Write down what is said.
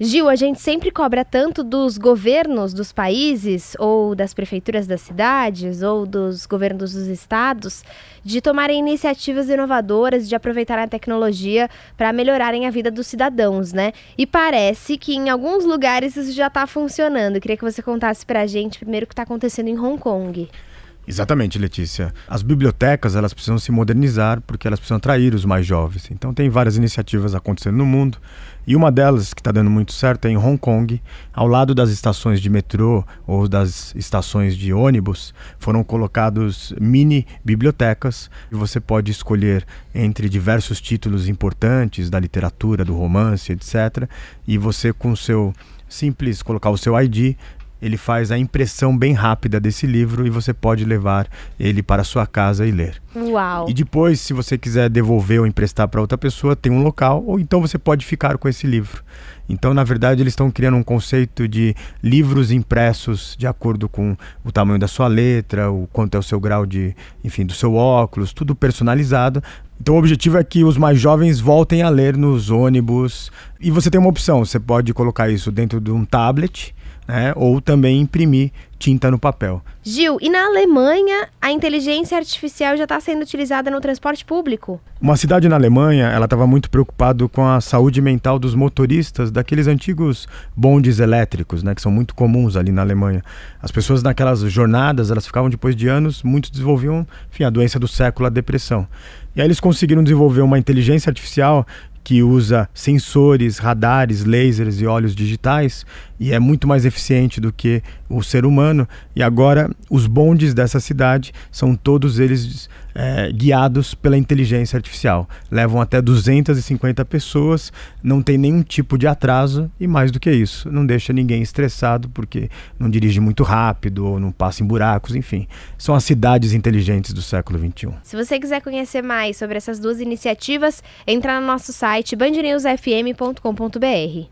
Gil, a gente sempre cobra tanto dos governos dos países, ou das prefeituras das cidades, ou dos governos dos estados, de tomarem iniciativas inovadoras, de aproveitarem a tecnologia para melhorarem a vida dos cidadãos, né? E parece que em alguns lugares isso já está funcionando. Eu queria que você contasse para a gente primeiro o que está acontecendo em Hong Kong. Exatamente, Letícia. As bibliotecas elas precisam se modernizar porque elas precisam atrair os mais jovens. Então tem várias iniciativas acontecendo no mundo e uma delas que está dando muito certo é em Hong Kong, ao lado das estações de metrô ou das estações de ônibus, foram colocados mini bibliotecas e você pode escolher entre diversos títulos importantes da literatura, do romance, etc. E você com seu simples colocar o seu ID ele faz a impressão bem rápida desse livro e você pode levar ele para sua casa e ler. Uau! E depois, se você quiser devolver ou emprestar para outra pessoa, tem um local, ou então você pode ficar com esse livro. Então, na verdade, eles estão criando um conceito de livros impressos de acordo com o tamanho da sua letra, o quanto é o seu grau de, enfim, do seu óculos, tudo personalizado. Então, o objetivo é que os mais jovens voltem a ler nos ônibus. E você tem uma opção: você pode colocar isso dentro de um tablet né? ou também imprimir tinta no papel. Gil, e na Alemanha a inteligência artificial já está sendo utilizada no transporte público? Uma cidade na Alemanha, ela estava muito preocupada com a saúde mental dos motoristas daqueles antigos bondes elétricos, né, que são muito comuns ali na Alemanha. As pessoas naquelas jornadas, elas ficavam depois de anos, muitos desenvolviam, enfim, a doença do século, a depressão. E aí eles conseguiram desenvolver uma inteligência artificial que usa sensores, radares, lasers e óleos digitais e é muito mais eficiente do que o ser humano. E agora os bondes dessa cidade são todos eles é, guiados pela inteligência artificial. Levam até 250 pessoas, não tem nenhum tipo de atraso e mais do que isso, não deixa ninguém estressado porque não dirige muito rápido ou não passa em buracos, enfim. São as cidades inteligentes do século 21. Se você quiser conhecer mais sobre essas duas iniciativas, entra no nosso site bandnewsfm.com.br.